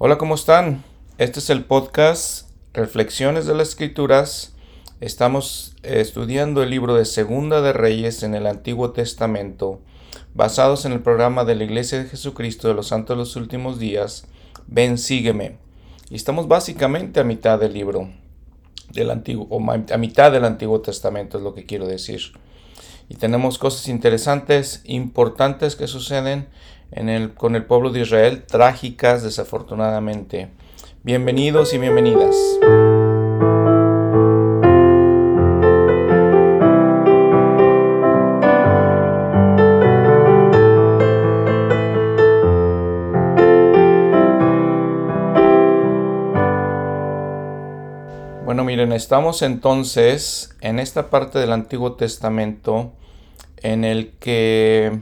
Hola, ¿cómo están? Este es el podcast Reflexiones de las Escrituras. Estamos estudiando el libro de Segunda de Reyes en el Antiguo Testamento, basados en el programa de la Iglesia de Jesucristo de los Santos de los Últimos Días. Ven, sígueme. Y estamos básicamente a mitad del libro del Antiguo, o a mitad del Antiguo Testamento es lo que quiero decir. Y tenemos cosas interesantes, importantes que suceden con el pueblo de Israel, trágicas desafortunadamente. Bienvenidos y bienvenidas. Bueno, miren, estamos entonces en esta parte del Antiguo Testamento en el que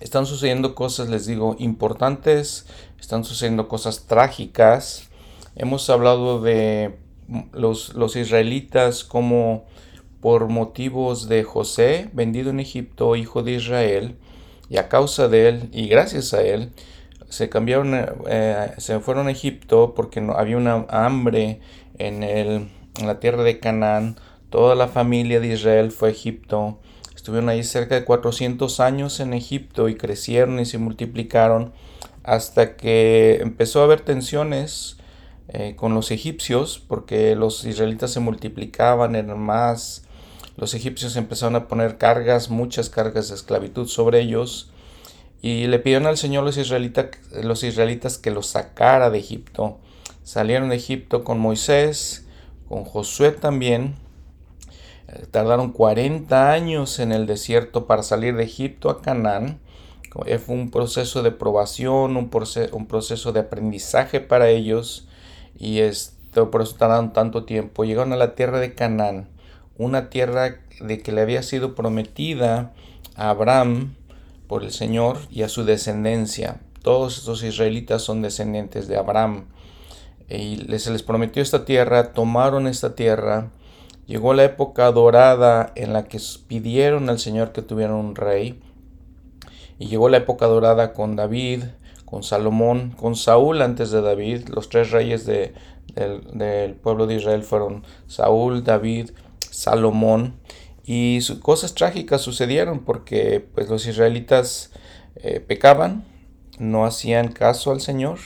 están sucediendo cosas, les digo, importantes, están sucediendo cosas trágicas. Hemos hablado de los, los israelitas como por motivos de José, vendido en Egipto, hijo de Israel, y a causa de él y gracias a él, se cambiaron, eh, se fueron a Egipto porque no, había una hambre en, el, en la tierra de Canaán. Toda la familia de Israel fue a Egipto Estuvieron ahí cerca de 400 años en Egipto y crecieron y se multiplicaron hasta que empezó a haber tensiones eh, con los egipcios porque los israelitas se multiplicaban, eran más. Los egipcios empezaron a poner cargas, muchas cargas de esclavitud sobre ellos y le pidieron al Señor los, israelitas, los israelitas que los sacara de Egipto. Salieron de Egipto con Moisés, con Josué también tardaron 40 años en el desierto para salir de Egipto a Canaán. Eh, fue un proceso de probación, un, proceso, de aprendizaje para ellos y esto, por eso tardaron tanto tiempo. Llegaron a la tierra de Canaán, una tierra de que le había sido prometida a Abraham por el Señor y a su descendencia. Todos estos israelitas son descendientes de Abraham. Y se les prometió esta tierra, tomaron esta tierra Llegó la época dorada en la que pidieron al Señor que tuvieran un rey. Y llegó la época dorada con David, con Salomón, con Saúl antes de David. Los tres reyes de, del, pueblo de Israel fueron Saúl, David, Salomón. Y cosas trágicas sucedieron porque pues, los israelitas eh, pecaban, no hacían caso al Señor,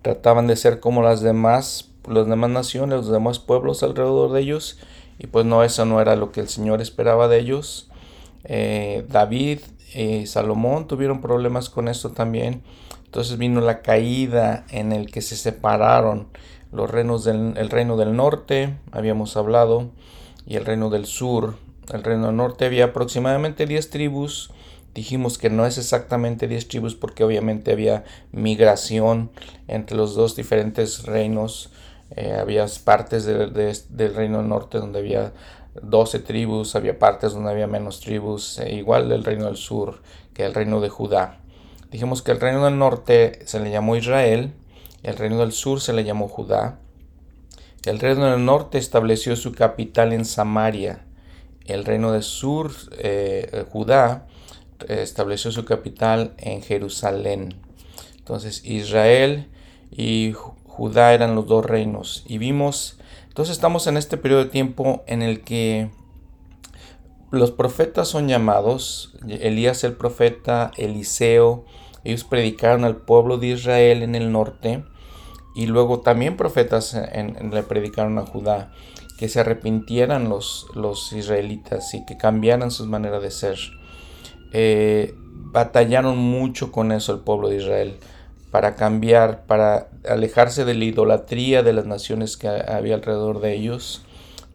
trataban de ser como las demás las demás naciones, los demás pueblos alrededor de ellos. Y pues no, eso no era lo que el Señor esperaba de ellos. Eh, David y Salomón tuvieron problemas con esto también. Entonces vino la caída en el que se separaron los reinos del el reino del norte, habíamos hablado, y el reino del sur. El reino del norte había aproximadamente 10 tribus. Dijimos que no es exactamente 10 tribus porque obviamente había migración entre los dos diferentes reinos. Eh, había partes del reino del norte donde había 12 tribus, había partes donde había menos tribus, e igual del reino del sur que el reino de Judá. Dijimos que el reino del norte se le llamó Israel, el reino del sur se le llamó Judá. El reino del norte estableció su capital en Samaria. El reino del sur, eh, Judá, estableció su capital en Jerusalén. Entonces Israel y Judá eran los dos reinos. Y vimos, entonces estamos en este periodo de tiempo en el que los profetas son llamados, Elías el profeta, Eliseo, ellos predicaron al pueblo de Israel en el norte y luego también profetas le predicaron a Judá que se arrepintieran los, los israelitas y que cambiaran sus maneras de ser. Eh, batallaron mucho con eso el pueblo de Israel para cambiar, para alejarse de la idolatría de las naciones que había alrededor de ellos.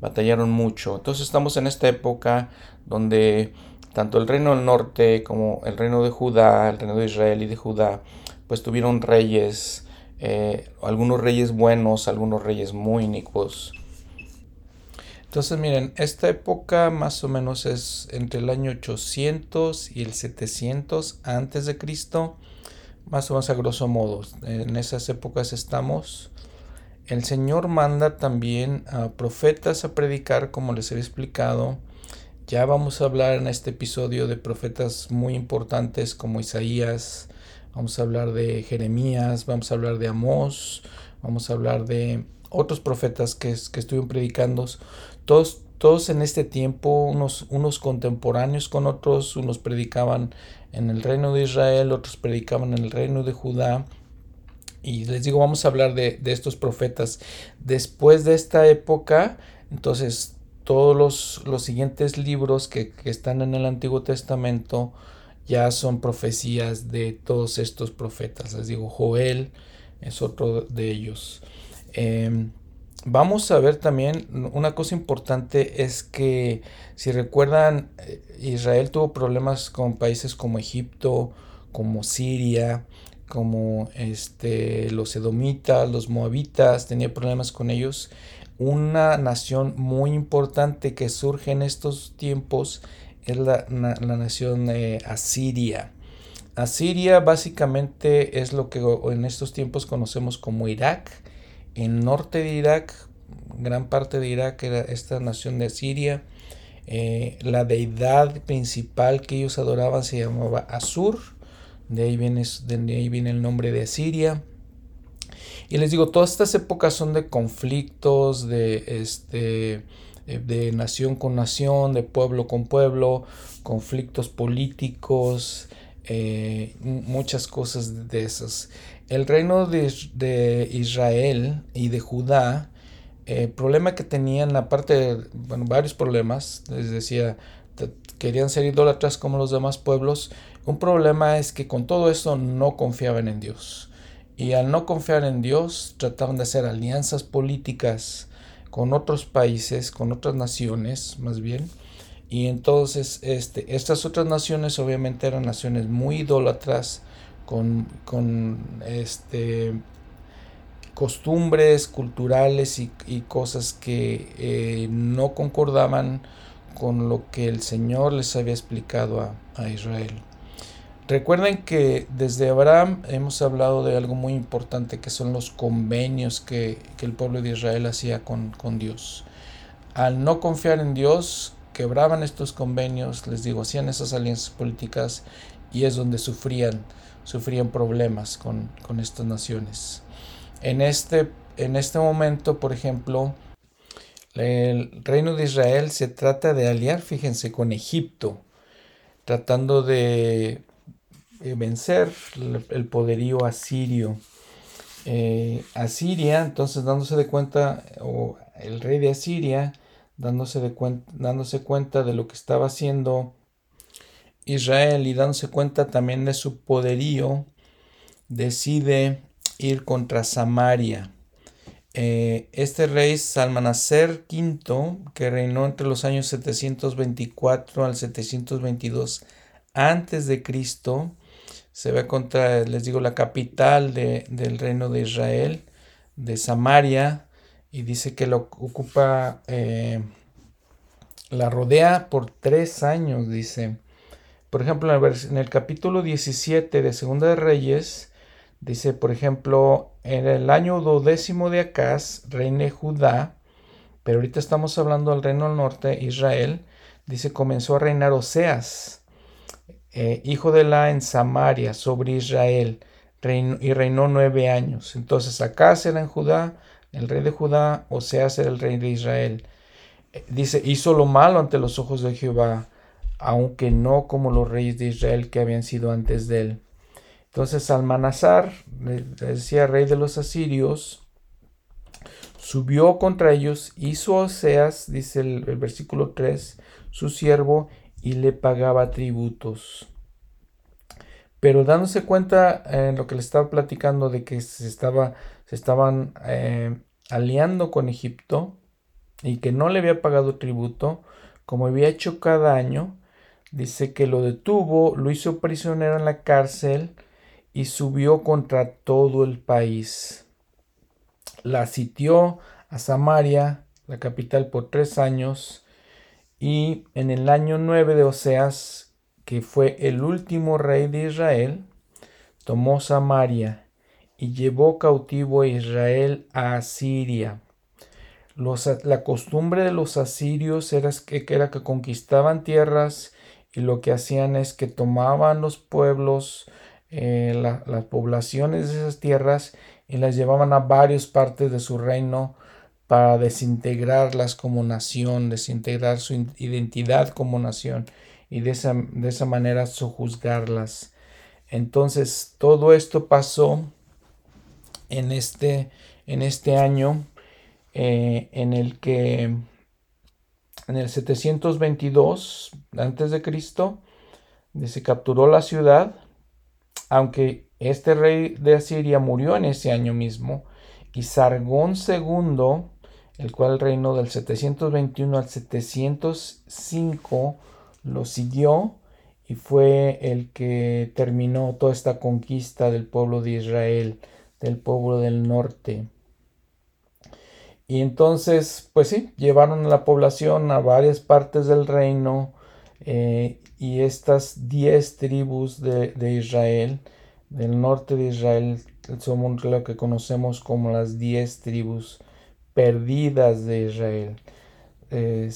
Batallaron mucho. Entonces estamos en esta época donde tanto el reino del norte como el reino de Judá, el reino de Israel y de Judá, pues tuvieron reyes, eh, algunos reyes buenos, algunos reyes muy inicuos. Entonces miren, esta época más o menos es entre el año 800 y el 700 antes de Cristo más o menos a grosso modo. En esas épocas estamos. El Señor manda también a profetas a predicar, como les he explicado. Ya vamos a hablar en este episodio de profetas muy importantes como Isaías, vamos a hablar de Jeremías, vamos a hablar de Amós, vamos a hablar de otros profetas que, que estuvieron predicando, todos, todos en este tiempo, unos, unos contemporáneos con otros, unos predicaban en el reino de Israel, otros predicaban en el reino de Judá. Y les digo, vamos a hablar de, estos profetas. Después de esta época, entonces todos los, los siguientes libros que, que, están en el Antiguo Testamento ya son profecías de todos estos profetas. Les digo, Joel es otro de ellos. Em, vamos a ver también una cosa importante es que si recuerdan eh, Israel tuvo problemas con países como Egipto, como Siria, como este, los edomitas, los moabitas, tenía problemas con ellos. Una nación muy importante que surge en estos tiempos es la, nación de Asiria. Asiria básicamente es lo que en estos tiempos conocemos como Irak. En norte de Irak, gran parte de Irak era esta nación de Asiria. Eh, la deidad principal que ellos adoraban se llamaba Asur. De ahí, viene, de ahí viene el nombre de Asiria. Y les digo, todas estas épocas son de conflictos, de este eh, de nación con nación, de pueblo con pueblo, conflictos políticos, eh, muchas cosas de esas. El reino de, Israel y de Judá, el problema que tenían, aparte, bueno, varios problemas, les decía, querían ser idólatras como los demás pueblos, un problema es que con todo esto no confiaban en Dios. Y al no confiar en Dios, trataban de hacer alianzas políticas con otros países, con otras naciones más bien. Y entonces este, estas otras naciones obviamente eran naciones muy idólatras, con, con este, costumbres culturales y, cosas que eh, no concordaban con lo que el Señor les había explicado a, a Israel. Recuerden que desde Abraham hemos hablado de algo muy importante que son los convenios que, el pueblo de Israel hacía con, con, Dios. Al no confiar en Dios, quebraban estos convenios, les digo, hacían esas alianzas políticas y es donde sufrían, sufrían problemas con, con estas naciones. En este, en este momento, por ejemplo, el reino de Israel se trata de aliar, fíjense, con Egipto, tratando de vencer el poderío asirio. Eh, Asiria, entonces dándose de cuenta, o el rey de Asiria, dándose, de dándose cuenta de lo que estaba haciendo Israel y dándose cuenta también de su poderío, decide ir contra Samaria. Eh, este rey Salmanaser V, que reinó entre los años 724 al 722 antes de Cristo, se ve contra, les digo, la capital del reino de Israel, de Samaria, y dice que lo ocupa, eh, la rodea por tres años, dice. Por ejemplo, en el, capítulo 17 de Segunda de Reyes, dice, por ejemplo, en el año duodécimo de Acaz, reine Judá, pero ahorita estamos hablando del reino del norte, Israel, dice, comenzó a reinar Oseas eh, hijo de la en Samaria, sobre Israel, y reinó nueve años. Entonces acá era en Judá, el rey de Judá, o sea, era el rey de Israel. Eh, dice, hizo lo malo ante los ojos de Jehová, aunque no como los reyes de Israel que habían sido antes de él. Entonces Almanazar, decía rey de los asirios, subió contra ellos, hizo Oseas, dice el, versículo 3, su siervo, y le pagaba tributos. Pero dándose cuenta en lo que le estaba platicando de que se, estaba, se estaban eh, aliando con Egipto y que no le había pagado tributo, como había hecho cada año, dice que lo detuvo, lo hizo prisionero en la cárcel y subió contra todo el país. La sitió a Samaria, la capital, por tres años y en el año 9 de Oseas, que fue el último rey de Israel, tomó Samaria y llevó cautivo a Israel a Asiria. la costumbre de los asirios era que, era que conquistaban tierras y lo que hacían es que tomaban los pueblos eh, las poblaciones de esas tierras y las llevaban a varias partes de su reino para desintegrarlas como nación, desintegrar su identidad como nación y de esa, de esa manera sojuzgarlas. Entonces todo esto pasó en este, en este año eh, en el que en el 722 antes de Cristo se capturó la ciudad, aunque este rey de Asiria murió en ese año mismo, y Sargón II, el cual reinó del 721 al 705, lo siguió y fue el que terminó toda esta conquista del pueblo de Israel, del pueblo del norte. Y entonces, pues sí, llevaron a la población a varias partes del reino eh, y estas diez tribus de, Israel, del norte de Israel, somos lo que conocemos como las diez tribus perdidas de Israel. Eh,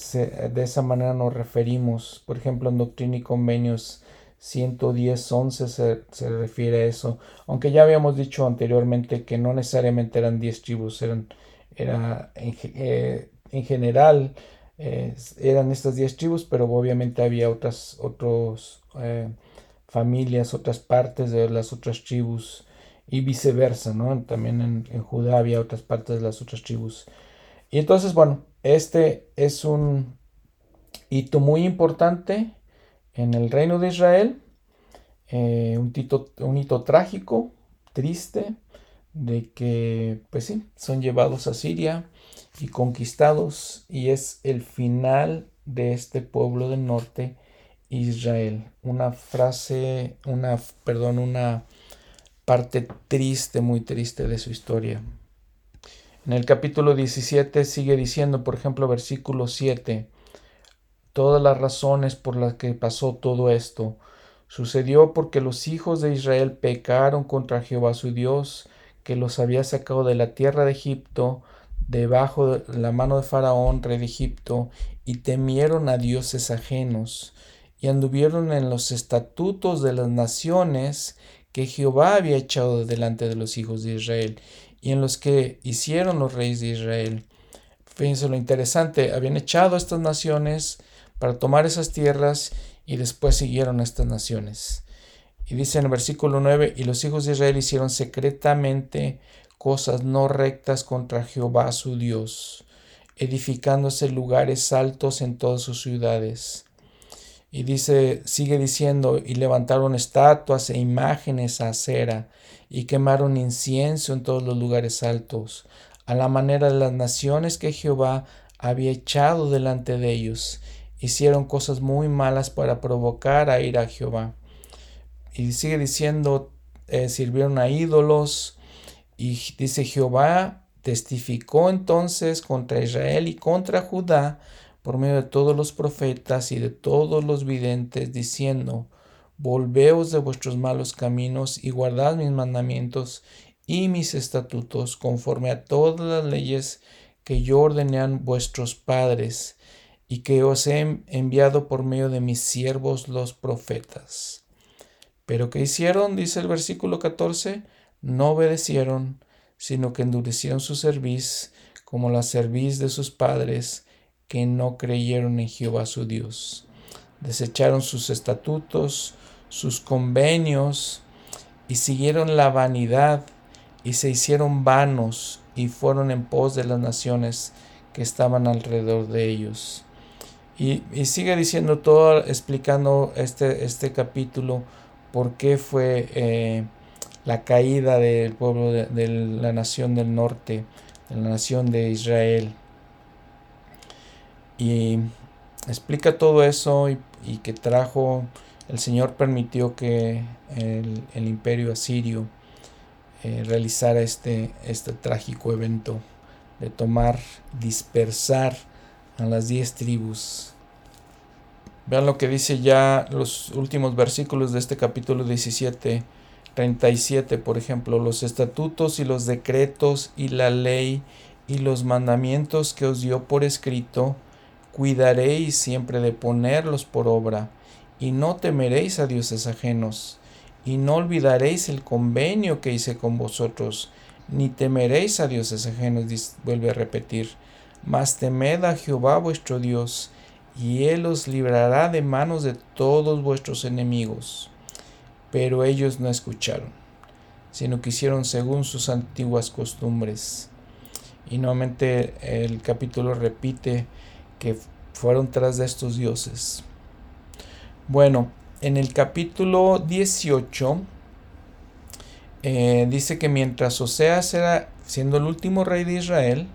de esa manera nos referimos, por ejemplo, en Doctrina y Convenios 110, 11 se, se, refiere a eso, aunque ya habíamos dicho anteriormente que no necesariamente eran 10 tribus, eran, era en, eh, en general eh, eran estas 10 tribus, pero obviamente había otras otros, eh, familias, otras partes de las otras tribus y viceversa, ¿no? También en, en, Judá había otras partes de las otras tribus. Y entonces, bueno, este es un hito muy importante en el reino de Israel, un, un hito trágico, triste, de que, pues sí, son llevados a Siria y conquistados y es el final de este pueblo del norte, Israel. Una frase, una, perdón, una parte triste, muy triste de su historia. En el capítulo 17 sigue diciendo, por ejemplo, versículo 7, todas las razones por las que pasó todo esto. Sucedió porque los hijos de Israel pecaron contra Jehová su Dios, que los había sacado de la tierra de Egipto, debajo de la mano de Faraón, rey de Egipto, y temieron a dioses ajenos, y anduvieron en los estatutos de las naciones que Jehová había echado delante de los hijos de Israel, y en los que hicieron los reyes de Israel. Fíjense lo interesante, habían echado estas naciones para tomar esas tierras y después siguieron a estas naciones. Y dice en el versículo 9, y los hijos de Israel hicieron secretamente cosas no rectas contra Jehová su Dios, edificándose lugares altos en todas sus ciudades. Y dice, sigue diciendo, y levantaron estatuas e imágenes a acera, y quemaron incienso en todos los lugares altos, a la manera de las naciones que Jehová había echado delante de ellos. Hicieron cosas muy malas para provocar a ir a Jehová. Y sigue diciendo, eh, sirvieron a ídolos, y dice Jehová testificó entonces contra Israel y contra Judá por medio de todos los profetas y de todos los videntes, diciendo, Volveos de vuestros malos caminos y guardad mis mandamientos y mis estatutos conforme a todas las leyes que yo ordené a vuestros padres y que os he enviado por medio de mis siervos los profetas. Pero ¿qué hicieron? Dice el versículo 14 no obedecieron, sino que endurecieron su cerviz como la cerviz de sus padres, que no creyeron en Jehová su Dios. Desecharon sus estatutos, sus convenios, y siguieron la vanidad, y se hicieron vanos, y fueron en pos de las naciones que estaban alrededor de ellos. Y, sigue diciendo todo, explicando este, este capítulo, por qué fue eh, la caída del pueblo de, la nación del norte, de la nación de Israel. Y explica todo eso y, que trajo, el Señor permitió que el, imperio asirio eh, realizara este, este trágico evento de tomar, dispersar a las diez tribus. Vean lo que dice ya los últimos versículos de este capítulo 17 37, por ejemplo, los estatutos y los decretos y la ley y los mandamientos que os dio por escrito, cuidaréis siempre de ponerlos por obra, y no temeréis a dioses ajenos, y no olvidaréis el convenio que hice con vosotros, ni temeréis a dioses ajenos, vuelve a repetir, mas temed a Jehová vuestro Dios, y él os librará de manos de todos vuestros enemigos. Pero ellos no escucharon, sino que hicieron según sus antiguas costumbres. Y nuevamente el capítulo repite que fueron tras de estos dioses. Bueno, en el capítulo 18 eh, dice que mientras Oseas era siendo el último rey de Israel,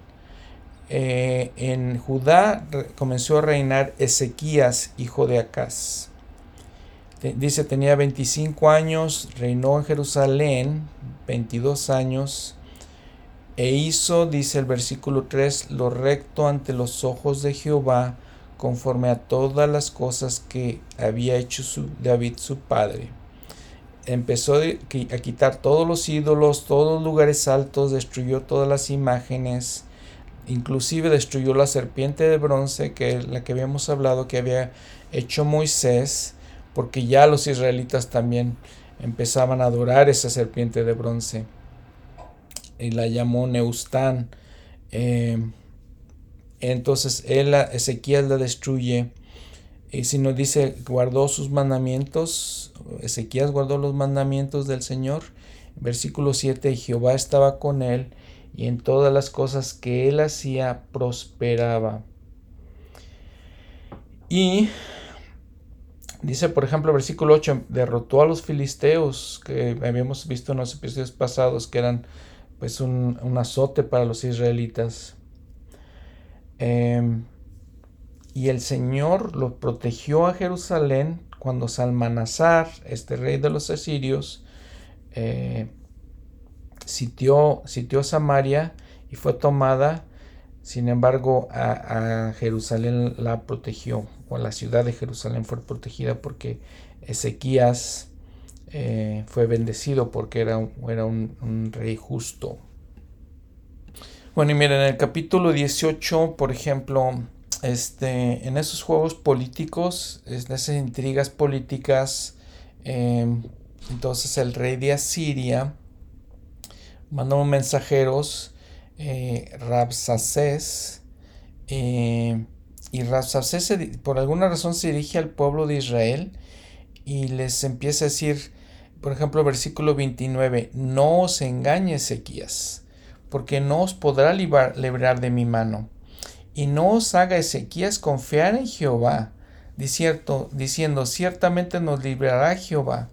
eh, en Judá comenzó a reinar Ezequías, hijo de Acaz. Dice, tenía 25 años, reinó en Jerusalén 22 años, e hizo, dice el versículo 3, lo recto ante los ojos de Jehová, conforme a todas las cosas que había hecho David su padre. Empezó a quitar todos los ídolos, todos los lugares altos, destruyó todas las imágenes, Inclusive destruyó la serpiente de bronce, que la que habíamos hablado que había hecho Moisés, porque ya los israelitas también empezaban a adorar esa serpiente de bronce. Y la llamó Neustán. Eh, entonces él, Ezequiel la destruye. Y si nos dice, guardó sus mandamientos, Ezequiel guardó los mandamientos del Señor. Versículo 7, Jehová estaba con él y en todas las cosas que él hacía prosperaba. Y dice, por ejemplo, versículo 8, derrotó a los filisteos, que habíamos visto en los episodios pasados, que eran pues un, azote para los israelitas. Em, y el Señor lo protegió a Jerusalén cuando Salmanasar, este rey de los asirios, eh, sitió, sitió Samaria y fue tomada, sin embargo a, Jerusalén la protegió, o la ciudad de Jerusalén fue protegida porque Ezequías eh, fue bendecido porque era, era un, rey justo. Bueno, y miren, en el capítulo 18, por ejemplo, este, en esos juegos políticos, en esas intrigas políticas, eh, entonces el rey de Asiria mandó mensajeros, eh, eh, y Rabsacés por alguna razón se dirige al pueblo de Israel y les empieza a decir, por ejemplo, versículo 29, no os engañe Ezequías, porque no os podrá librar de mi mano, y no os haga Ezequías confiar en Jehová, diciendo, diciendo ciertamente nos librará Jehová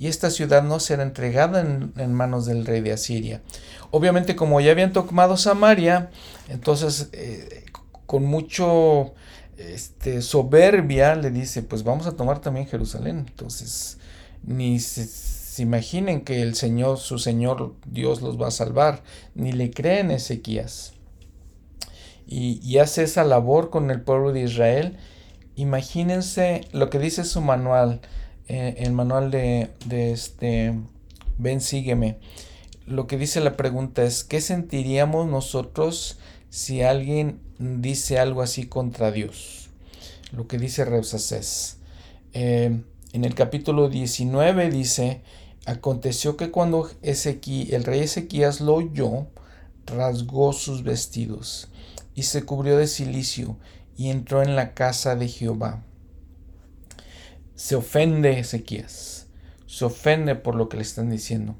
y esta ciudad no será entregada en, manos del rey de Asiria. Obviamente como ya habían tomado Samaria, entonces eh, con mucho este, soberbia le dice, pues vamos a tomar también Jerusalén. Entonces ni se, imaginen que el Señor, su Señor Dios los va a salvar, ni le creen Ezequías. Y, y hace esa labor con el pueblo de Israel. Imagínense lo que dice su manual eh, el manual de, este Ven, sígueme. Lo que dice la pregunta es, ¿qué sentiríamos nosotros si alguien dice algo así contra Dios? Lo que dice Reusacés. Eh, en el capítulo 19 dice, aconteció que cuando el rey Ezequías lo oyó, rasgó sus vestidos y se cubrió de silicio y entró en la casa de Jehová se ofende Ezequías, se ofende por lo que le están diciendo.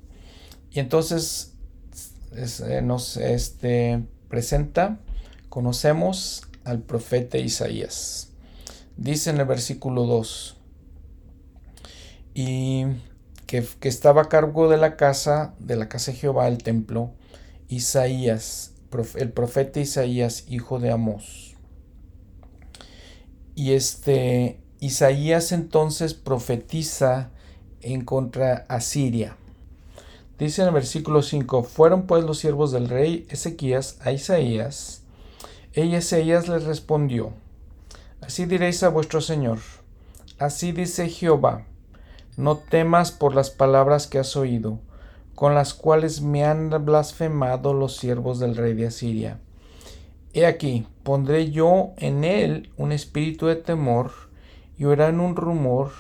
Y entonces eh, nos este, presenta, conocemos al profeta Isaías. Dice en el versículo 2, y que, que, estaba a cargo de la casa, de la casa de Jehová, el templo, Isaías, el profeta Isaías, hijo de Amós. Y este, Isaías entonces profetiza en contra Asiria. Dice en el versículo 5, fueron pues los siervos del rey Ezequías a Isaías, y Isaías les respondió, así diréis a vuestro Señor, así dice Jehová, no temas por las palabras que has oído, con las cuales me han blasfemado los siervos del rey de Asiria. He aquí, pondré yo en él un espíritu de temor, y oirán un rumor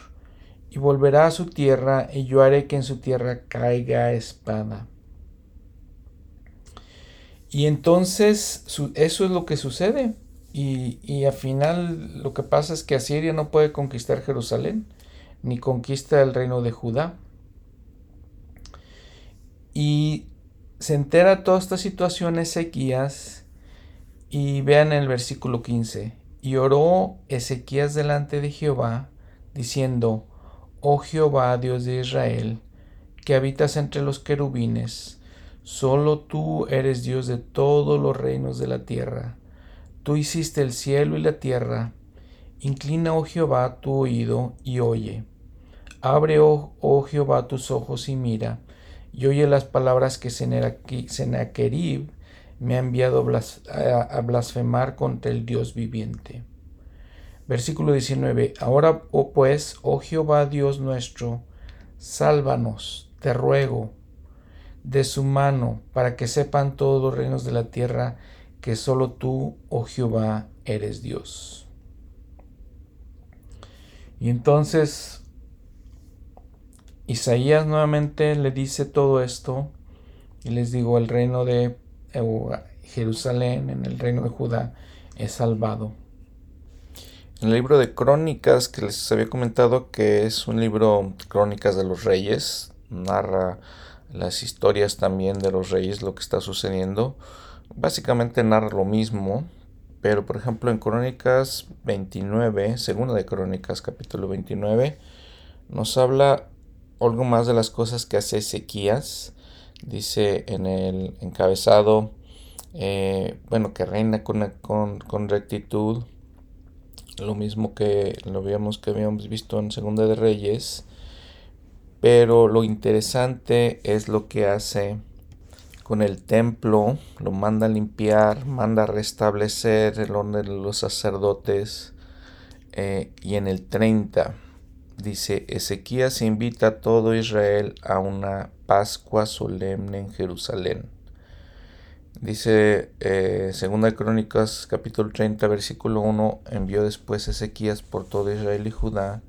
y volverá a su tierra, y yo haré que en su tierra caiga espada. Y entonces eso es lo que sucede. Y, y al final lo que pasa es que Asiria no puede conquistar Jerusalén, ni conquista el reino de Judá. Y se entera toda esta situación Ezequías y vean el versículo 15. Y oró Ezequías delante de Jehová, diciendo, Oh Jehová, Dios de Israel, que habitas entre los querubines, solo tú eres Dios de todos los reinos de la tierra. Tú hiciste el cielo y la tierra. Inclina, oh Jehová, tu oído y oye. Abre, oh, oh Jehová, tus ojos y mira y oye las palabras que Sennacherib me ha enviado a blasfemar contra el Dios viviente. Versículo 19. Ahora, oh pues, oh Jehová Dios nuestro, sálvanos, te ruego, de su mano, para que sepan todos los reinos de la tierra que solo tú, oh Jehová, eres Dios. Y entonces Isaías nuevamente le dice todo esto y les digo, el reino de Jerusalén, en el reino de Judá, es salvado. En el libro de Crónicas, que les había comentado que es un libro, Crónicas de los Reyes, narra las historias también de los reyes, lo que está sucediendo. Básicamente narra lo mismo, pero por ejemplo en Crónicas 29, segunda de Crónicas capítulo 29, nos habla algo más de las cosas que hace Ezequías. Dice en el encabezado, eh, bueno, que reina con, con, rectitud. Lo mismo que lo habíamos, que habíamos visto en Segunda de Reyes. Pero lo interesante es lo que hace con el templo. Lo manda a limpiar, manda a restablecer el orden de los sacerdotes. Eh, y en el 30 dice, Ezequías invita a todo Israel a una Pascua solemne en Jerusalén. Dice eh, Segunda Crónicas capítulo 30 versículo 1, envió después Ezequías por todo Israel y Judá,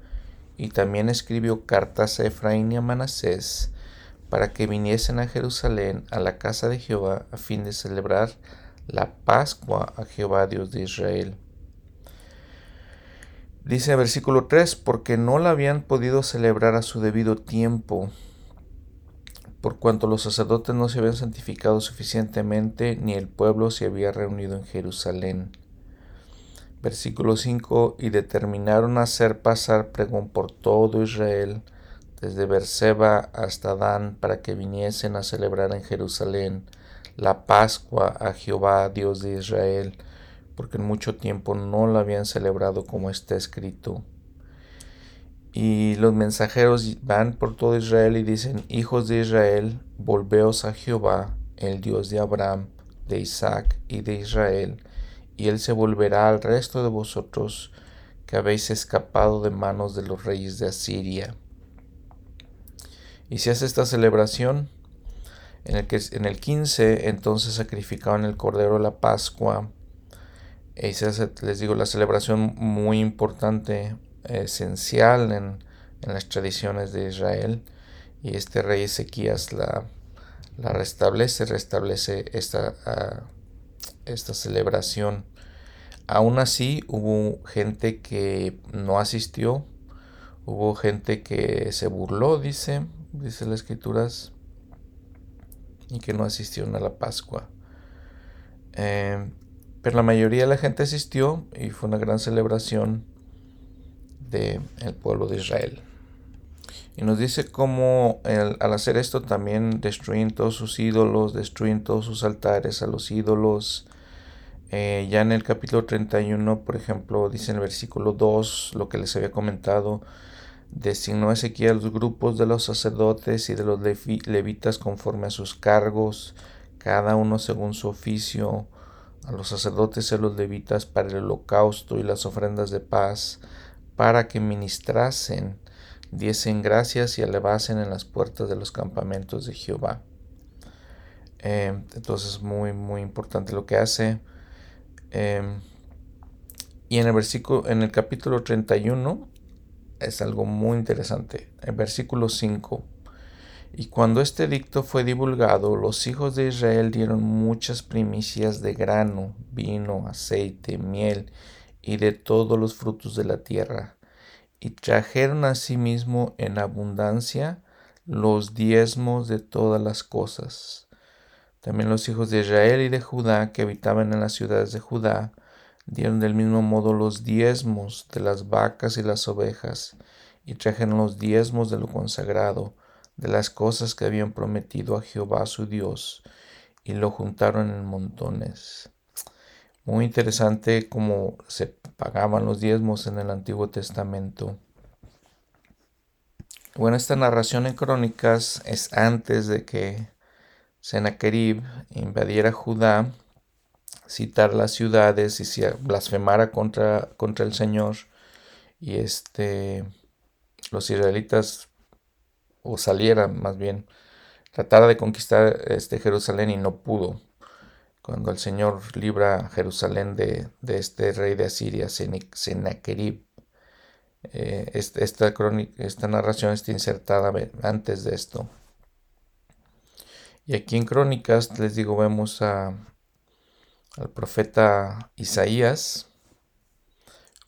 y también escribió cartas a Efraín y a Manasés, para que viniesen a Jerusalén, a la casa de Jehová, a fin de celebrar la Pascua a Jehová Dios de Israel. Dice versículo 3, porque no la habían podido celebrar a su debido tiempo, por cuanto los sacerdotes no se habían santificado suficientemente, ni el pueblo se había reunido en Jerusalén. Versículo 5, y determinaron hacer pasar pregón por todo Israel, desde Berseba hasta Dan, para que viniesen a celebrar en Jerusalén la Pascua a Jehová, Dios de Israel, porque en mucho tiempo no la habían celebrado como está escrito. Y los mensajeros van por todo Israel y dicen, hijos de Israel, volveos a Jehová, el Dios de Abraham, de Isaac y de Israel, y él se volverá al resto de vosotros que habéis escapado de manos de los reyes de Asiria. Y se hace esta celebración. En el, que, en el 15 entonces sacrificaban el cordero de la Pascua y se hace, les digo, la celebración muy importante, esencial en, las tradiciones de Israel. Y este rey Ezequías la, la restablece, restablece esta, ah, esta celebración. Aún así hubo gente que no asistió, hubo gente que se burló, dice, dice las escrituras, y que no asistió a la Pascua. Eh, pero la mayoría de la gente asistió y fue una gran celebración del pueblo de Israel. Y nos dice cómo al hacer esto también destruyen todos sus ídolos, destruyen todos sus altares a los ídolos. Eh, ya en el capítulo 31, por ejemplo, dice en el versículo 2 lo que les había comentado. Designó Ezequiel los grupos de los sacerdotes y de los levitas conforme a sus cargos, cada uno según su oficio a los sacerdotes y a los levitas para el holocausto y las ofrendas de paz, para que ministrasen, diesen gracias y elevasen en las puertas de los campamentos de Jehová. Eh, entonces muy muy importante lo que hace. Em, y en el versículo, en el capítulo 31, es algo muy interesante. En versículo 5. Y cuando este dicto fue divulgado, los hijos de Israel dieron muchas primicias de grano, vino, aceite, miel y de todos los frutos de la tierra, y trajeron a sí en abundancia los diezmos de todas las cosas. También los hijos de Israel y de Judá que habitaban en las ciudades de Judá dieron del mismo modo los diezmos de las vacas y las ovejas, y trajeron los diezmos de lo consagrado, de las cosas que habían prometido a Jehová su Dios, y lo juntaron en montones. Muy interesante cómo se pagaban los diezmos en el Antiguo Testamento. Bueno, esta narración en Crónicas es antes de que Sennacherib invadiera Judá, citar las ciudades y blasfemara contra, contra el Señor y este los israelitas o salieran más bien tratara de conquistar este Jerusalén y no pudo cuando el Señor libra Jerusalén de, este rey de Asiria Sennacherib eh, esta, esta narración está insertada antes de esto y aquí en Crónicas les digo vemos a, al profeta Isaías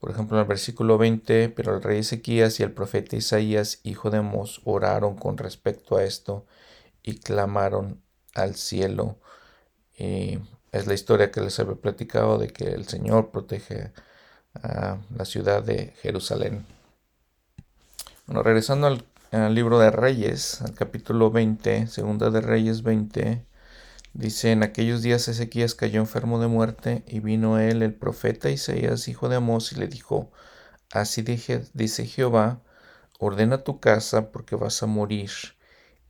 por ejemplo, en el versículo 20, pero el rey Ezequías y el profeta Isaías, hijo de Mos, oraron con respecto a esto y clamaron al cielo. Y es la historia que les había platicado de que el Señor protege a la ciudad de Jerusalén. Bueno, regresando al, libro de Reyes, al capítulo 20, segunda de Reyes 20, Dice, en aquellos días Ezequías cayó enfermo de muerte y vino él el profeta Isaías, hijo de Amós, y le dijo, así dice Jehová, ordena tu casa porque vas a morir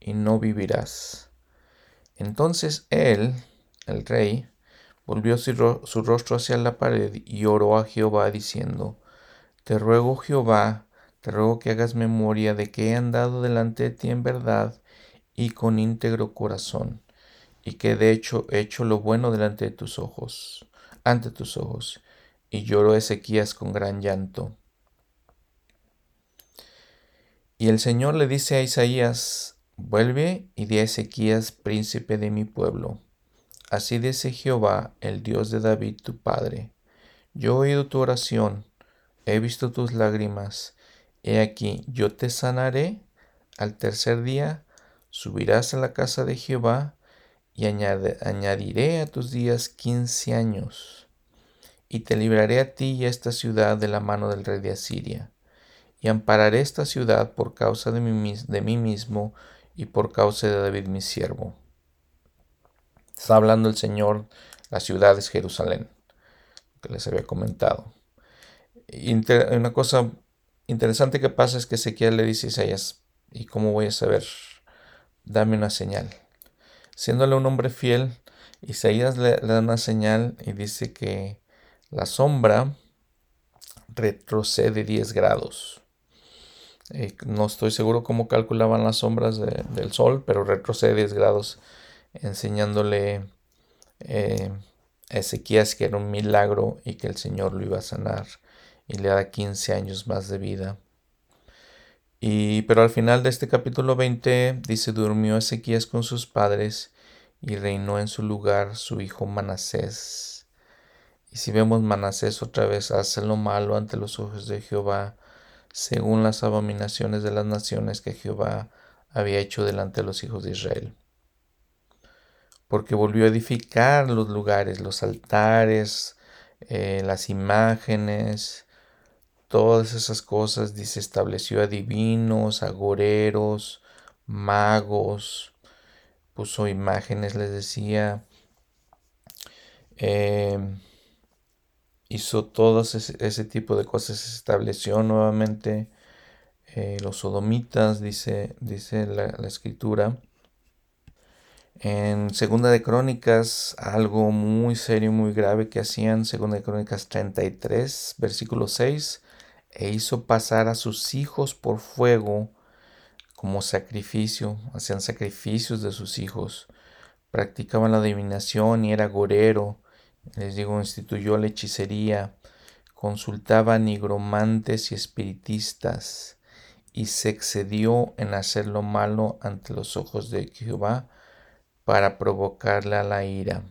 y no vivirás. Entonces él, el rey, volvió su, rostro hacia la pared y oró a Jehová diciendo, Te ruego Jehová, te ruego que hagas memoria de que he andado delante de ti en verdad y con íntegro corazón y que de hecho he hecho lo bueno delante de tus ojos, ante tus ojos. Y lloró Ezequías con gran llanto. Y el Señor le dice a Isaías, vuelve y di a Ezequías, príncipe de mi pueblo. Así dice Jehová, el Dios de David tu padre. Yo he oído tu oración, he visto tus lágrimas. He aquí, yo te sanaré. Al tercer día subirás a la casa de Jehová y añadiré a tus días quince años, y te libraré a ti y a esta ciudad de la mano del rey de Asiria, y ampararé esta ciudad por causa de mí, de mí mismo y por causa de David mi siervo. Está hablando el Señor, la ciudad es Jerusalén, que les había comentado. una cosa interesante que pasa es que Ezequiel le dice a Isaías, ¿y cómo voy a saber? Dame una señal. Siéndole un hombre fiel, Isaías le, da una señal y dice que la sombra retrocede 10 grados. Eh, no estoy seguro cómo calculaban las sombras del sol, pero retrocede 10 grados, enseñándole eh, a Ezequías que era un milagro y que el Señor lo iba a sanar y le da 15 años más de vida. Y, pero al final de este capítulo 20 dice, durmió Ezequías con sus padres y reinó en su lugar su hijo Manasés. Y si vemos Manasés otra vez hace lo malo ante los ojos de Jehová, según las abominaciones de las naciones que Jehová había hecho delante de los hijos de Israel. Porque volvió a edificar los lugares, los altares, eh, las imágenes, todas esas cosas, dice, estableció a divinos, agoreros, magos, puso imágenes, les decía, em, hizo todo ese, tipo de cosas, estableció nuevamente eh, los sodomitas, dice, dice la escritura. En Segunda de Crónicas, algo muy serio, muy grave que hacían, Segunda de Crónicas 33, versículo 6, e hizo pasar a sus hijos por fuego como sacrificio, hacían sacrificios de sus hijos, practicaban la adivinación y era gorero, les digo, instituyó la hechicería, consultaba nigromantes y espiritistas, y se excedió en hacer lo malo ante los ojos de Jehová para provocarle a la ira.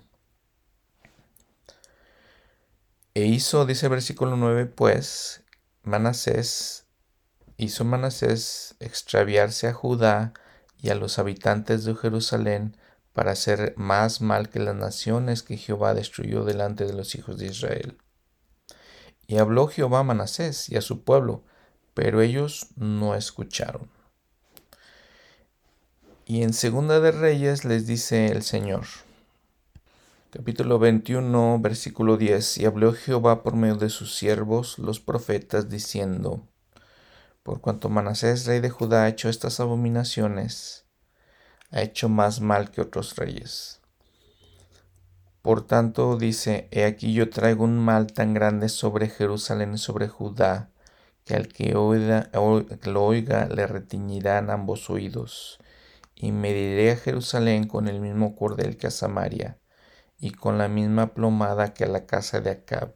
E hizo, dice el versículo 9, pues, Manasés, hizo Manasés extraviarse a Judá y a los habitantes de Jerusalén para hacer más mal que las naciones que Jehová destruyó delante de los hijos de Israel. Y habló Jehová a Manasés y a su pueblo, pero ellos no escucharon. Y en Segunda de Reyes les dice el Señor, capítulo 21, versículo 10, y habló Jehová por medio de sus siervos, los profetas, diciendo, por cuanto Manasés, rey de Judá, ha hecho estas abominaciones, ha hecho más mal que otros reyes. Por tanto, dice, he aquí yo traigo un mal tan grande sobre Jerusalén y sobre Judá, que al que oiga, lo oiga le retiñirán ambos oídos, y mediré a Jerusalén con el mismo cordel que a Samaria, y con la misma plomada que a la casa de Acab.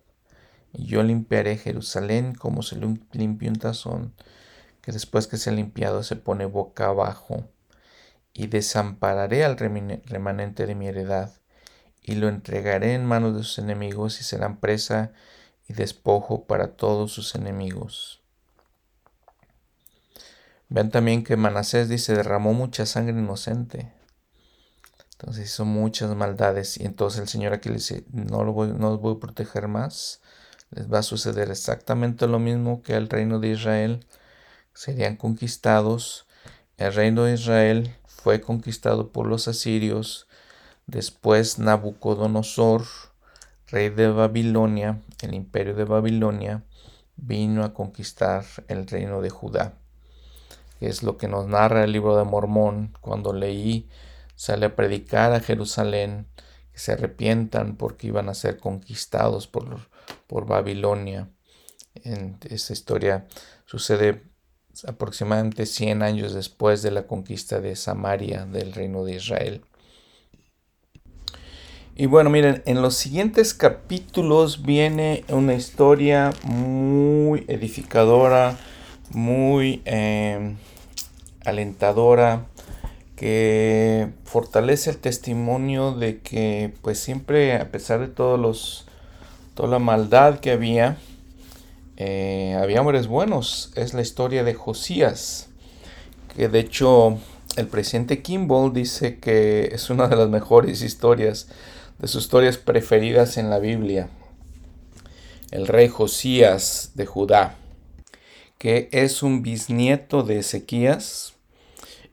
Y yo limpiaré Jerusalén como se limpia un tazón, que después que se ha limpiado se pone boca abajo, y desampararé al remanente de mi heredad, y lo entregaré en manos de sus enemigos, y serán presa y despojo para todos sus enemigos. Vean también que Manasés dice, derramó mucha sangre inocente. Entonces hizo muchas maldades y entonces el Señor aquí le dice, no, lo voy, no los voy a proteger más. Les va a suceder exactamente lo mismo que al reino de Israel. Serían conquistados. El reino de Israel fue conquistado por los asirios. Después Nabucodonosor, rey de Babilonia, el imperio de Babilonia, vino a conquistar el reino de Judá. Es lo que nos narra el libro de Mormón cuando leí sale a predicar a Jerusalén, que se arrepientan porque iban a ser conquistados por, por Babilonia. En esta historia sucede aproximadamente 100 años después de la conquista de Samaria del reino de Israel. Y bueno, miren, en los siguientes capítulos viene una historia muy edificadora, muy eh, alentadora, que fortalece el testimonio de que pues siempre a pesar de todos los toda la maldad que había eh, había hombres buenos. Es la historia de Josías que de hecho el presidente Kimball dice que es una de las mejores historias de sus historias preferidas en la Biblia. El rey Josías de Judá que es un bisnieto de Ezequías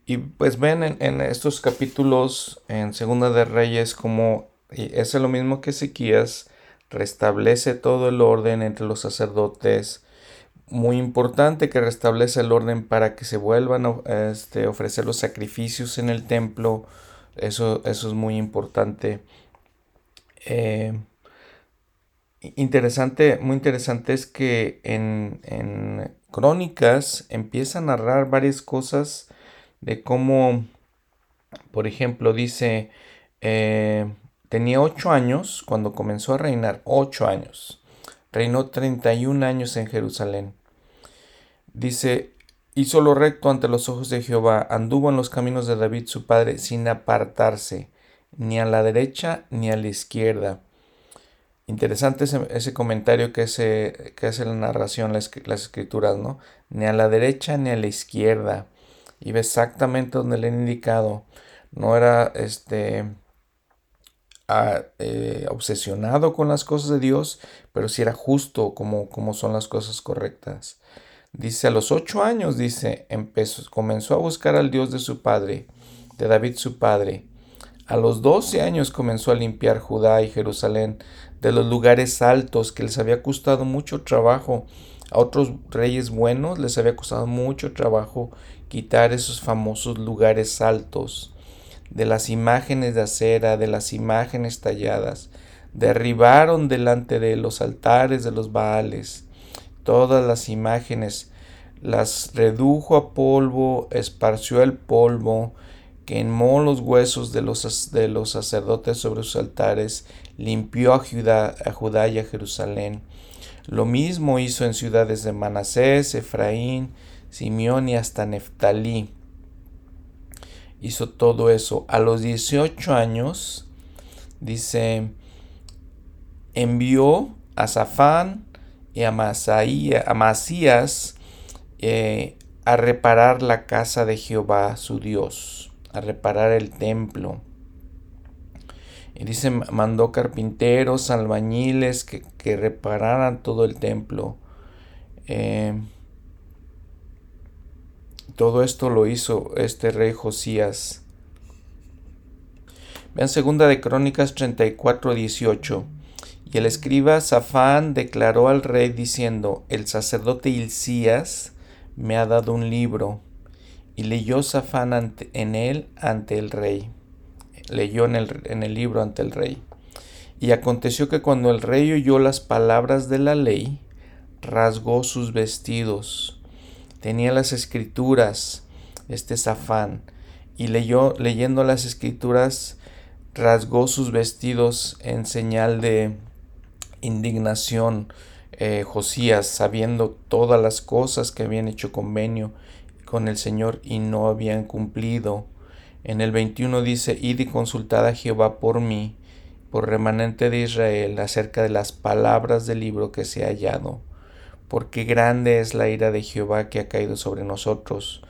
y pues ven en, estos capítulos en Segunda de Reyes como es lo mismo que Ezequías, restablece todo el orden entre los sacerdotes. Muy importante que restablece el orden para que se vuelvan a este, ofrecer los sacrificios en el templo. Eso, eso es muy importante. Eh, interesante, muy interesante es que en, en Crónicas empieza a narrar varias cosas de cómo, por ejemplo, dice, eh, tenía ocho años cuando comenzó a reinar, ocho años. Reinó 31 años en Jerusalén. Dice, hizo lo recto ante los ojos de Jehová, anduvo en los caminos de David su padre sin apartarse, ni a la derecha ni a la izquierda. Interesante ese, comentario que que hace la narración, las, las escrituras, ¿no? Ni a la derecha ni a la izquierda iba exactamente donde le han indicado. No era este eh, obsesionado con las cosas de Dios, pero sí era justo como, como son las cosas correctas. Dice, a los ocho años, dice, empezó, comenzó a buscar al Dios de su padre, de David su padre. A los doce años comenzó a limpiar Judá y Jerusalén de los lugares altos que les había costado mucho trabajo. A otros reyes buenos les había costado mucho trabajo quitar esos famosos lugares altos, de las imágenes de acera, de las imágenes talladas. Derribaron delante de los altares de los Baales todas las imágenes, las redujo a polvo, esparció el polvo, quemó los huesos de los, de los sacerdotes sobre sus altares, limpió a Judá, a Judá y a Jerusalén Lo mismo hizo en ciudades de Manasés, Efraín, Simeón y hasta Neftalí. Hizo todo eso. A los 18 años, dice, envió a Zafán y a, Masías eh, a reparar la casa de Jehová, su Dios, a reparar el templo. Dice, mandó carpinteros, albañiles que, repararan todo el templo. Eh, todo esto lo hizo este rey Josías. Vean segunda de Crónicas 34, 18. Y el escriba Safán declaró al rey diciendo, el sacerdote Hilcías me ha dado un libro. Y leyó Safán en él ante el rey leyó en el, en el libro ante el rey. Y aconteció que cuando el rey oyó las palabras de la ley, rasgó sus vestidos. Tenía las escrituras, este Safán, y leyó, leyendo las escrituras, rasgó sus vestidos en señal de indignación. Eh, Josías, sabiendo todas las cosas que habían hecho convenio con el Señor y no habían cumplido, en el 21 dice, id y consultad a Jehová por mí, por remanente de Israel, acerca de las palabras del libro que se ha hallado, porque grande es la ira de Jehová que ha caído sobre nosotros,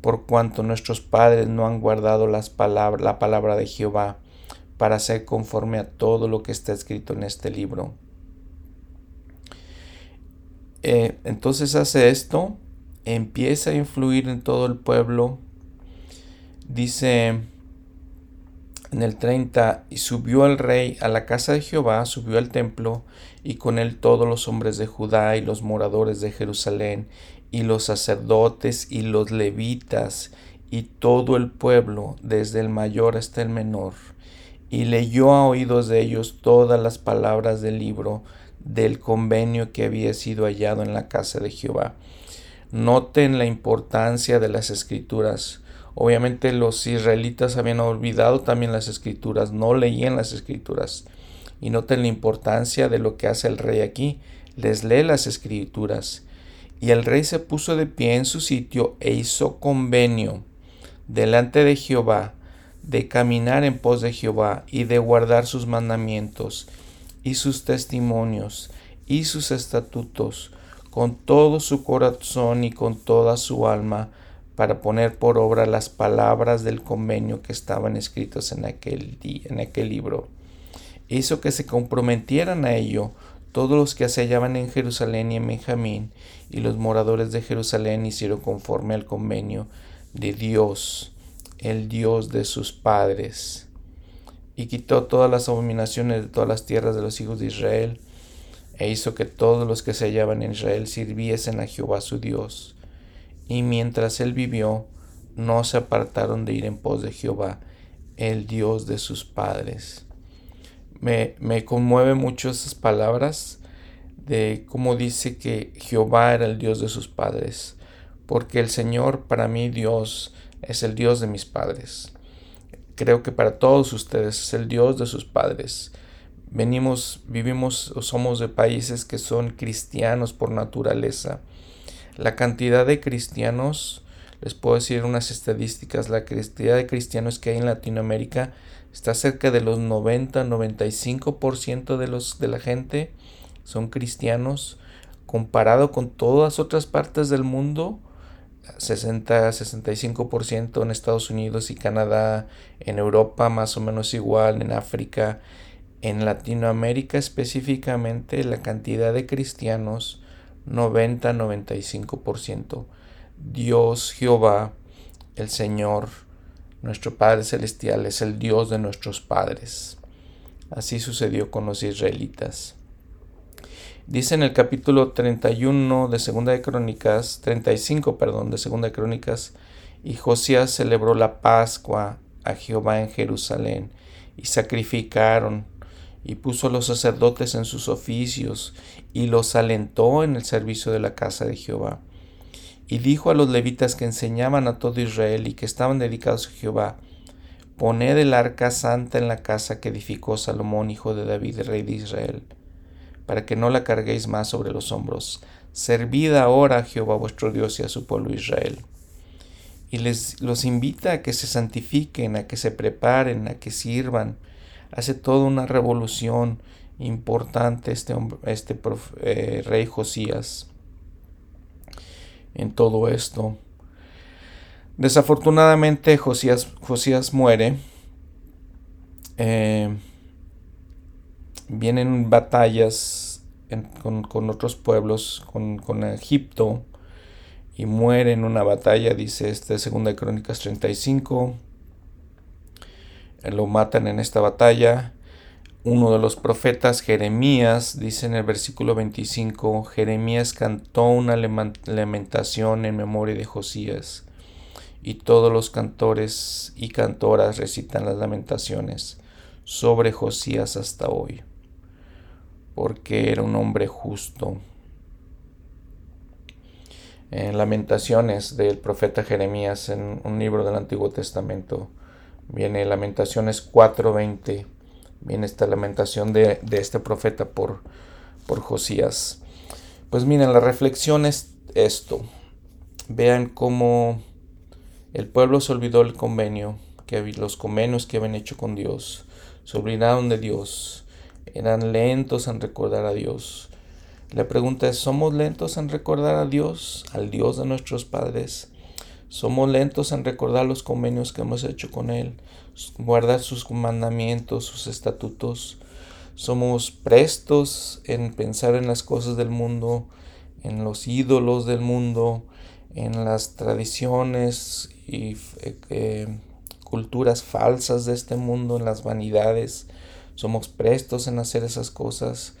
por cuanto nuestros padres no han guardado las la palabra de Jehová, para hacer conforme a todo lo que está escrito en este libro. Eh, entonces hace esto, empieza a influir en todo el pueblo, Dice en el 30, y subió el rey a la casa de Jehová, subió al templo, y con él todos los hombres de Judá y los moradores de Jerusalén, y los sacerdotes y los levitas, y todo el pueblo, desde el mayor hasta el menor, y leyó a oídos de ellos todas las palabras del libro del convenio que había sido hallado en la casa de Jehová. Noten la importancia de las escrituras Obviamente los israelitas habían olvidado también las escrituras, no leían las escrituras. Y noten la importancia de lo que hace el rey aquí. Les lee las escrituras. Y el rey se puso de pie en su sitio e hizo convenio delante de Jehová de caminar en pos de Jehová y de guardar sus mandamientos y sus testimonios y sus estatutos con todo su corazón y con toda su alma para poner por obra las palabras del convenio que estaban escritos en aquel, en aquel libro. Hizo que se comprometieran a ello todos los que se hallaban en Jerusalén y en Benjamín, y los moradores de Jerusalén hicieron conforme al convenio de Dios, el Dios de sus padres. Y quitó todas las abominaciones de todas las tierras de los hijos de Israel, e hizo que todos los que se hallaban en Israel sirviesen a Jehová su Dios y mientras él vivió, no se apartaron de ir en pos de Jehová, el Dios de sus padres. Me, me conmueve mucho esas palabras de cómo dice que Jehová era el Dios de sus padres, porque el Señor para mí Dios es el Dios de mis padres. Creo que para todos ustedes es el Dios de sus padres. Venimos, vivimos o somos de países que son cristianos por naturaleza la cantidad de cristianos, les puedo decir unas estadísticas, la cantidad de cristianos que hay en Latinoamérica está cerca de los 90-95% de, los, de la gente son cristianos, comparado con todas otras partes del mundo, 60-65% en Estados Unidos y Canadá, en Europa más o menos igual, en África, en Latinoamérica específicamente la cantidad de cristianos 90-95%. Dios Jehová, el Señor, nuestro Padre Celestial, es el Dios de nuestros padres. Así sucedió con los israelitas. Dice en el capítulo 31 de Segunda de Crónicas, 35, perdón, de Segunda de Crónicas, y Josías celebró la Pascua a Jehová en Jerusalén, y sacrificaron y puso a los sacerdotes en sus oficios y los alentó en el servicio de la casa de Jehová. Y dijo a los levitas que enseñaban a todo Israel y que estaban dedicados a Jehová, Poned el arca santa en la casa que edificó Salomón, hijo de David, rey de Israel. para que no la carguéis más sobre los hombros. Servid ahora a Jehová vuestro Dios y a su pueblo Israel. Y les los invita a que se santifiquen, a que se preparen, a que sirvan. Hace toda una revolución importante este, este eh, rey Josías en todo esto. Desafortunadamente Josías, Josías muere. Eh, vienen batallas con, otros pueblos, con, Egipto, y muere en una batalla, dice este Segunda de Crónicas 35. Lo matan en esta batalla. Uno de los profetas, Jeremías, dice en el versículo 25, Jeremías cantó una lamentación en memoria de Josías, y todos los cantores y cantoras recitan las lamentaciones sobre Josías hasta hoy porque era un hombre justo. En Lamentaciones del profeta Jeremías, en un libro del Antiguo Testamento, viene Lamentaciones 4:20, viene esta lamentación de, este profeta por, por Josías. Pues miren, la reflexión es esto. Vean cómo el pueblo se olvidó el convenio, que los convenios que habían hecho con Dios, se olvidaron de Dios eran lentos en recordar a Dios. La pregunta es, ¿somos lentos en recordar a Dios, al Dios de nuestros padres? ¿Somos lentos en recordar los convenios que hemos hecho con Él, guardar sus mandamientos, sus estatutos? ¿Somos prestos en pensar en las cosas del mundo, en los ídolos del mundo, en las tradiciones y eh, eh, culturas falsas de este mundo, en las vanidades? somos prestos en hacer esas cosas.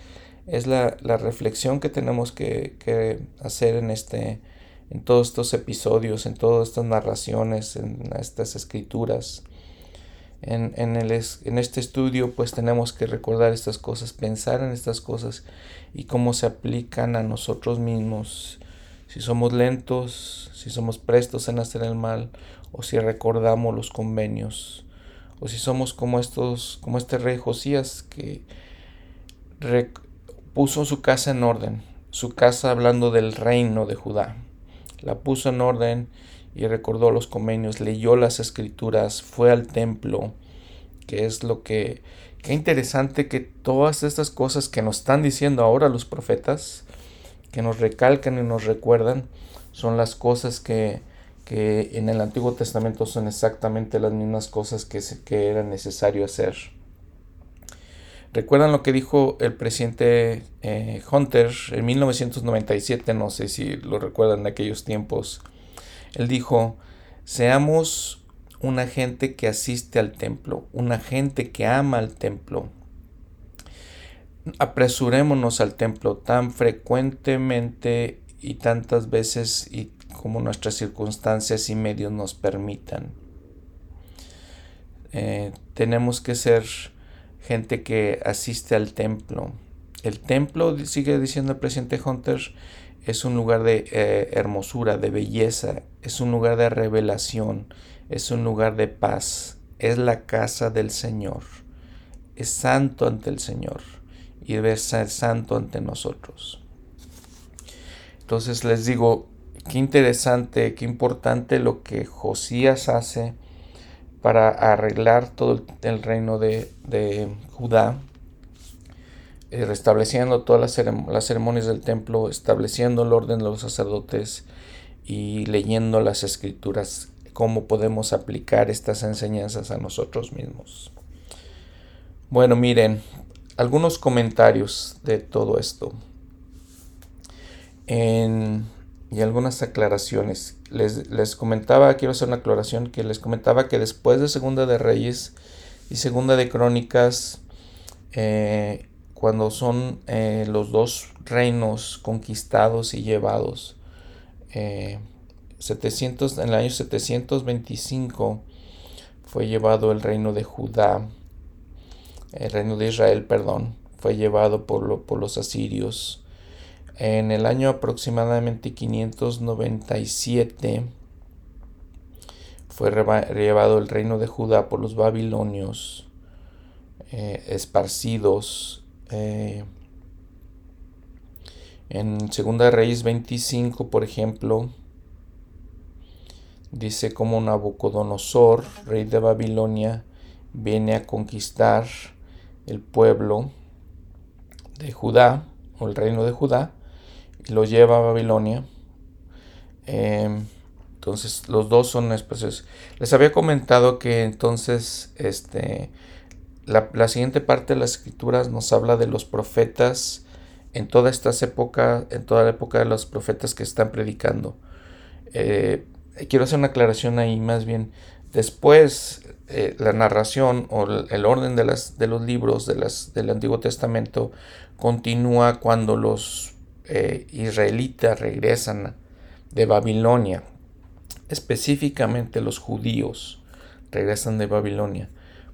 Es la, reflexión que tenemos que, hacer en, este, en todos estos episodios, en todas estas narraciones, en estas escrituras. En, en, el, en este estudio pues tenemos que recordar estas cosas, pensar en estas cosas y cómo se aplican a nosotros mismos. Si somos lentos, si somos prestos en hacer el mal o si recordamos los convenios o si somos como estos, como este rey Josías que puso su casa en orden, su casa hablando del reino de Judá. La puso en orden y recordó los convenios, leyó las escrituras, fue al templo, que es lo que... Qué interesante que todas estas cosas que nos están diciendo ahora los profetas, que nos recalcan y nos recuerdan, son las cosas que que en el Antiguo Testamento son exactamente las mismas cosas que, que era necesario hacer. ¿Recuerdan lo que dijo el presidente eh, Hunter en 1997? No sé si lo recuerdan de aquellos tiempos. Él dijo, seamos una gente que asiste al templo, una gente que ama al templo. Apresurémonos al templo tan frecuentemente y tantas veces y como nuestras circunstancias y medios nos permitan. Eh, tenemos que ser gente que asiste al templo. El templo, sigue diciendo el presidente Hunter, es un lugar de eh, hermosura, de belleza, es un lugar de revelación, es un lugar de paz, es la casa del Señor, es santo ante el Señor y debe ser santo ante nosotros. Entonces les digo, qué interesante, qué importante lo que Josías hace para arreglar todo el reino de, Judá, eh, restableciendo todas las, ceremonias del templo, estableciendo el orden de los sacerdotes y leyendo las escrituras, cómo podemos aplicar estas enseñanzas a nosotros mismos. Bueno, miren, algunos comentarios de todo esto. Y algunas aclaraciones. Les, comentaba, quiero hacer una aclaración, que les comentaba que después de Segunda de Reyes y Segunda de Crónicas, eh, cuando son eh, los dos reinos conquistados y llevados, 700, eh, en el año 725 fue llevado el reino de Judá, el reino de Israel, perdón, fue llevado por, por los asirios. En el año aproximadamente 597 fue llevado el reino de Judá por los babilonios eh, esparcidos eh, En Segunda Reyes 25, por ejemplo, dice como Nabucodonosor, rey de Babilonia, viene a conquistar el pueblo de Judá, o el reino de Judá, y lo lleva a Babilonia. Em, entonces, los dos son especies. Les había comentado que entonces, este, la, siguiente parte de las escrituras nos habla de los profetas en toda esta época, en toda la época de los profetas que están predicando. Eh, quiero hacer una aclaración ahí, más bien. Después, eh, la narración o el orden de, las, de los libros de las, del Antiguo Testamento continúa cuando los eh, israelitas regresan de Babilonia, específicamente los judíos regresan de Babilonia,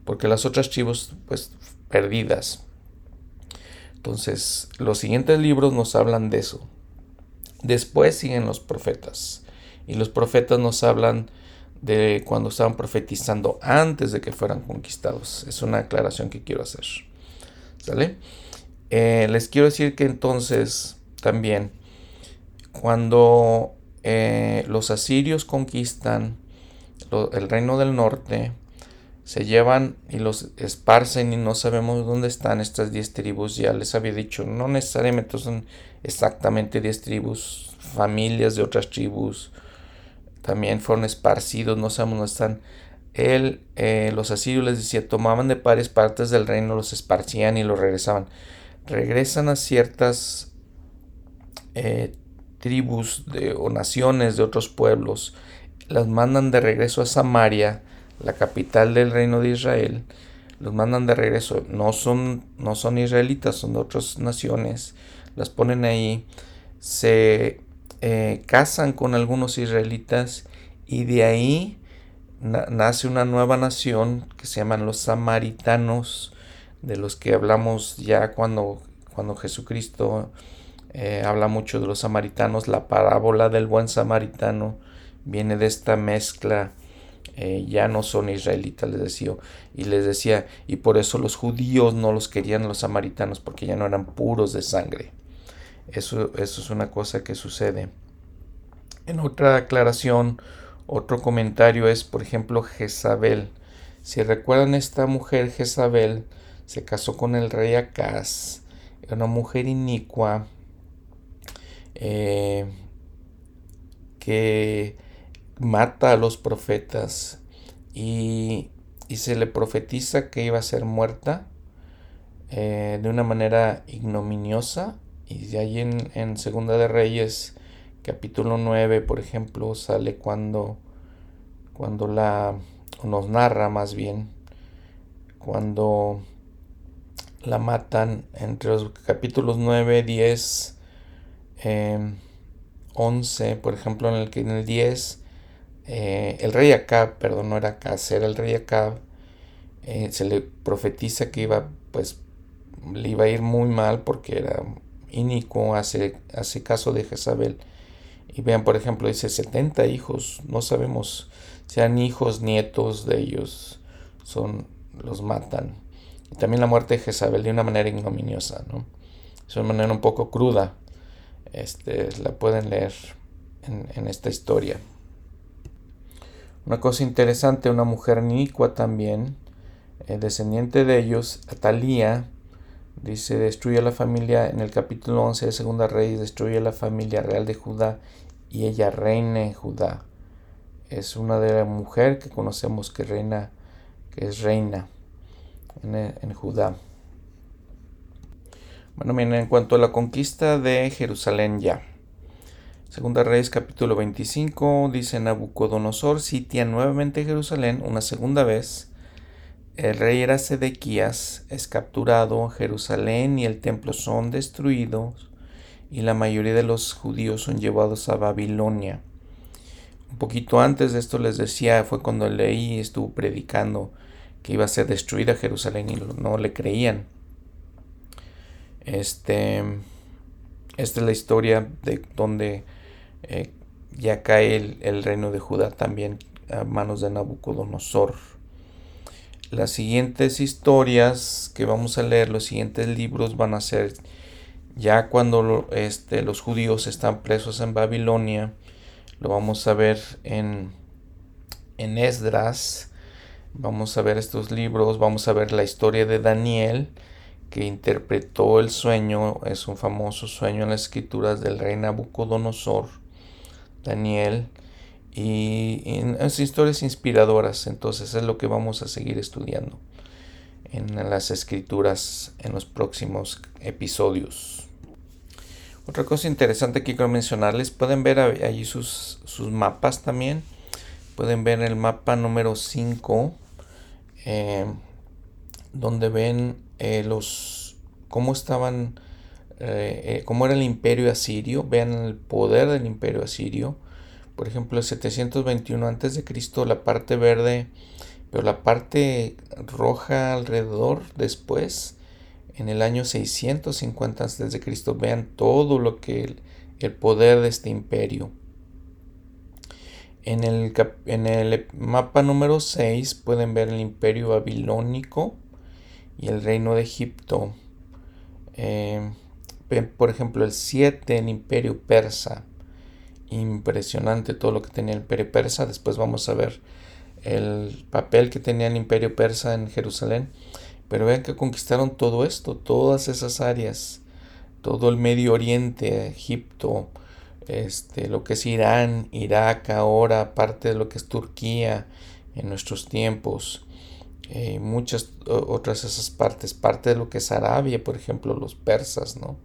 porque las otras tribus, pues, perdidas. Entonces, los siguientes libros nos hablan de eso. Después siguen los profetas, y los profetas nos hablan de cuando estaban profetizando antes de que fueran conquistados. Es una aclaración que quiero hacer. ¿Sale? Eh, les quiero decir que entonces también cuando eh, los asirios conquistan el reino del norte, se llevan y los esparcen y no sabemos dónde están estas 10 tribus. Ya les había dicho, no necesariamente son exactamente 10 tribus, familias de otras tribus, también fueron esparcidos, no sabemos dónde están. Él, eh, los asirios les decía, tomaban de pares partes del reino, los esparcían y los regresaban. Regresan a ciertas eh, tribus de, o naciones de otros pueblos, las mandan de regreso a Samaria, la capital del reino de Israel, los mandan de regreso, no son, no son israelitas, son de otras naciones, las ponen ahí, se eh, casan con algunos israelitas y de ahí nace una nueva nación que se llaman los samaritanos, de los que hablamos ya cuando, cuando Jesucristo eh, habla mucho de los samaritanos. La parábola del buen samaritano viene de esta mezcla. Eh, ya no son israelitas, les decía, y les decía, y por eso los judíos no los querían los samaritanos, porque ya no eran puros de sangre. Eso, es una cosa que sucede. En otra aclaración, otro comentario es, por ejemplo, Jezabel. Si recuerdan esta mujer Jezabel, se casó con el rey Acaz, era una mujer inicua eh, que mata a los profetas y, se le profetiza que iba a ser muerta eh, de una manera ignominiosa. Y de ahí en, Segunda de Reyes, capítulo 9, por ejemplo, sale cuando, cuando la, nos narra más bien, cuando la matan entre los capítulos 9, 10, 11, por ejemplo, en el, en el 10, eh, el rey Acab, perdón, no era era el rey Acab, eh, se le profetiza que iba, pues, le iba a ir muy mal porque era inicuo, hace, hace caso de Jezabel. Y vean, por ejemplo, dice 70 hijos, no sabemos sean hijos, nietos de ellos, son, los matan. Y también la muerte de Jezabel de una manera ignominiosa, ¿no? Es una manera un poco cruda. Este, la pueden leer en, esta historia. Una cosa interesante, una mujer inicua también, eh, descendiente de ellos, Atalía, Dice, destruye la familia, en el capítulo 11 de Segunda Reyes, destruye la familia real de Judá y ella reina en Judá. Es una de las mujeres que conocemos que reina, que es reina en, Judá. Bueno, miren, en cuanto a la conquista de Jerusalén ya. Segunda Reyes capítulo 25 dice Nabucodonosor sitia nuevamente Jerusalén una segunda vez el rey era Sedequías, es capturado, Jerusalén y el templo son destruidos y la mayoría de los judíos son llevados a Babilonia. Un poquito antes de esto les decía, fue cuando leí estuvo predicando que iba a ser destruida Jerusalén y no le creían. Este, esta es la historia de donde eh, ya cae el, el reino de Judá también a manos de Nabucodonosor. Las siguientes historias que vamos a leer, los siguientes libros van a ser Ya cuando este, los judíos están presos en Babilonia, lo vamos a ver en, en Esdras, vamos a ver estos libros, vamos a ver la historia de Daniel, que interpretó el sueño, es un famoso sueño en las escrituras del rey Nabucodonosor, Daniel, y en, historias inspiradoras, entonces es lo que vamos a seguir estudiando en las escrituras en los próximos episodios. Otra cosa interesante que quiero mencionarles, pueden ver allí sus, sus mapas también, pueden ver el mapa número 5, eh, donde ven eh, los cómo estaban, eh, cómo era el imperio asirio, vean el poder del imperio asirio, por ejemplo, el 721 a.C., la parte verde, pero la parte roja alrededor después, en el año 650 a.C., vean todo lo que el, el, poder de este imperio. En el, en el mapa número 6 pueden ver el imperio babilónico y el reino de Egipto. Eh, por ejemplo, el 7, el imperio persa impresionante todo lo que tenía el imperio persa. Después vamos a ver el papel que tenía el imperio persa en Jerusalén. Pero vean que conquistaron todo esto, todas esas áreas, todo el Medio Oriente, Egipto, este, lo que es Irán, Irak ahora, parte de lo que es Turquía en nuestros tiempos, eh, muchas otras esas partes, parte de lo que es Arabia, por ejemplo, los persas, ¿no?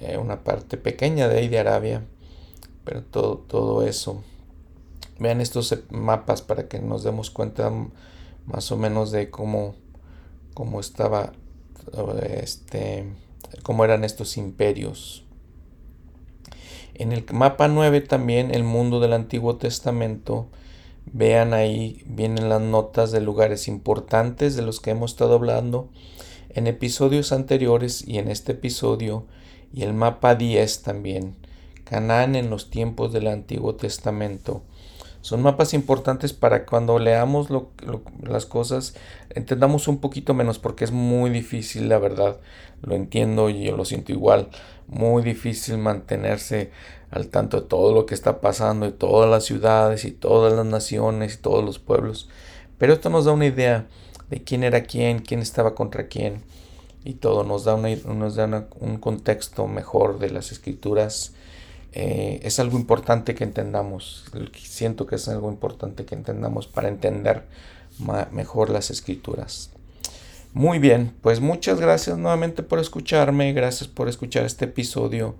Eh, una parte pequeña de ahí de Arabia pero todo, todo eso. Vean estos mapas para que nos demos cuenta más o menos de cómo, cómo estaba este cómo eran estos imperios. En el mapa 9 también el mundo del Antiguo Testamento. Vean ahí, vienen las notas de lugares importantes de los que hemos estado hablando en episodios anteriores y en este episodio y el mapa 10 también Canaán en los tiempos del Antiguo Testamento. Son mapas importantes para cuando leamos las cosas entendamos un poquito menos porque es muy difícil, la verdad. Lo entiendo y yo lo siento igual. Muy difícil mantenerse al tanto de todo lo que está pasando y todas las ciudades y todas las naciones y todos los pueblos. Pero esto nos da una idea de quién era quién, quién estaba contra quién y todo nos da, nos da un contexto mejor de las escrituras eh, es algo importante que entendamos. Siento que es algo importante que entendamos para entender mejor las escrituras. Muy bien, pues muchas gracias nuevamente por escucharme, gracias por escuchar este episodio.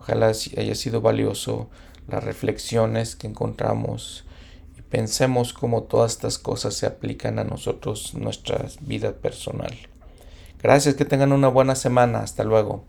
Ojalá haya sido valioso las reflexiones que encontramos y pensemos cómo todas estas cosas se aplican a nosotros, nuestra vida personal. Gracias, que tengan una buena semana. Hasta luego.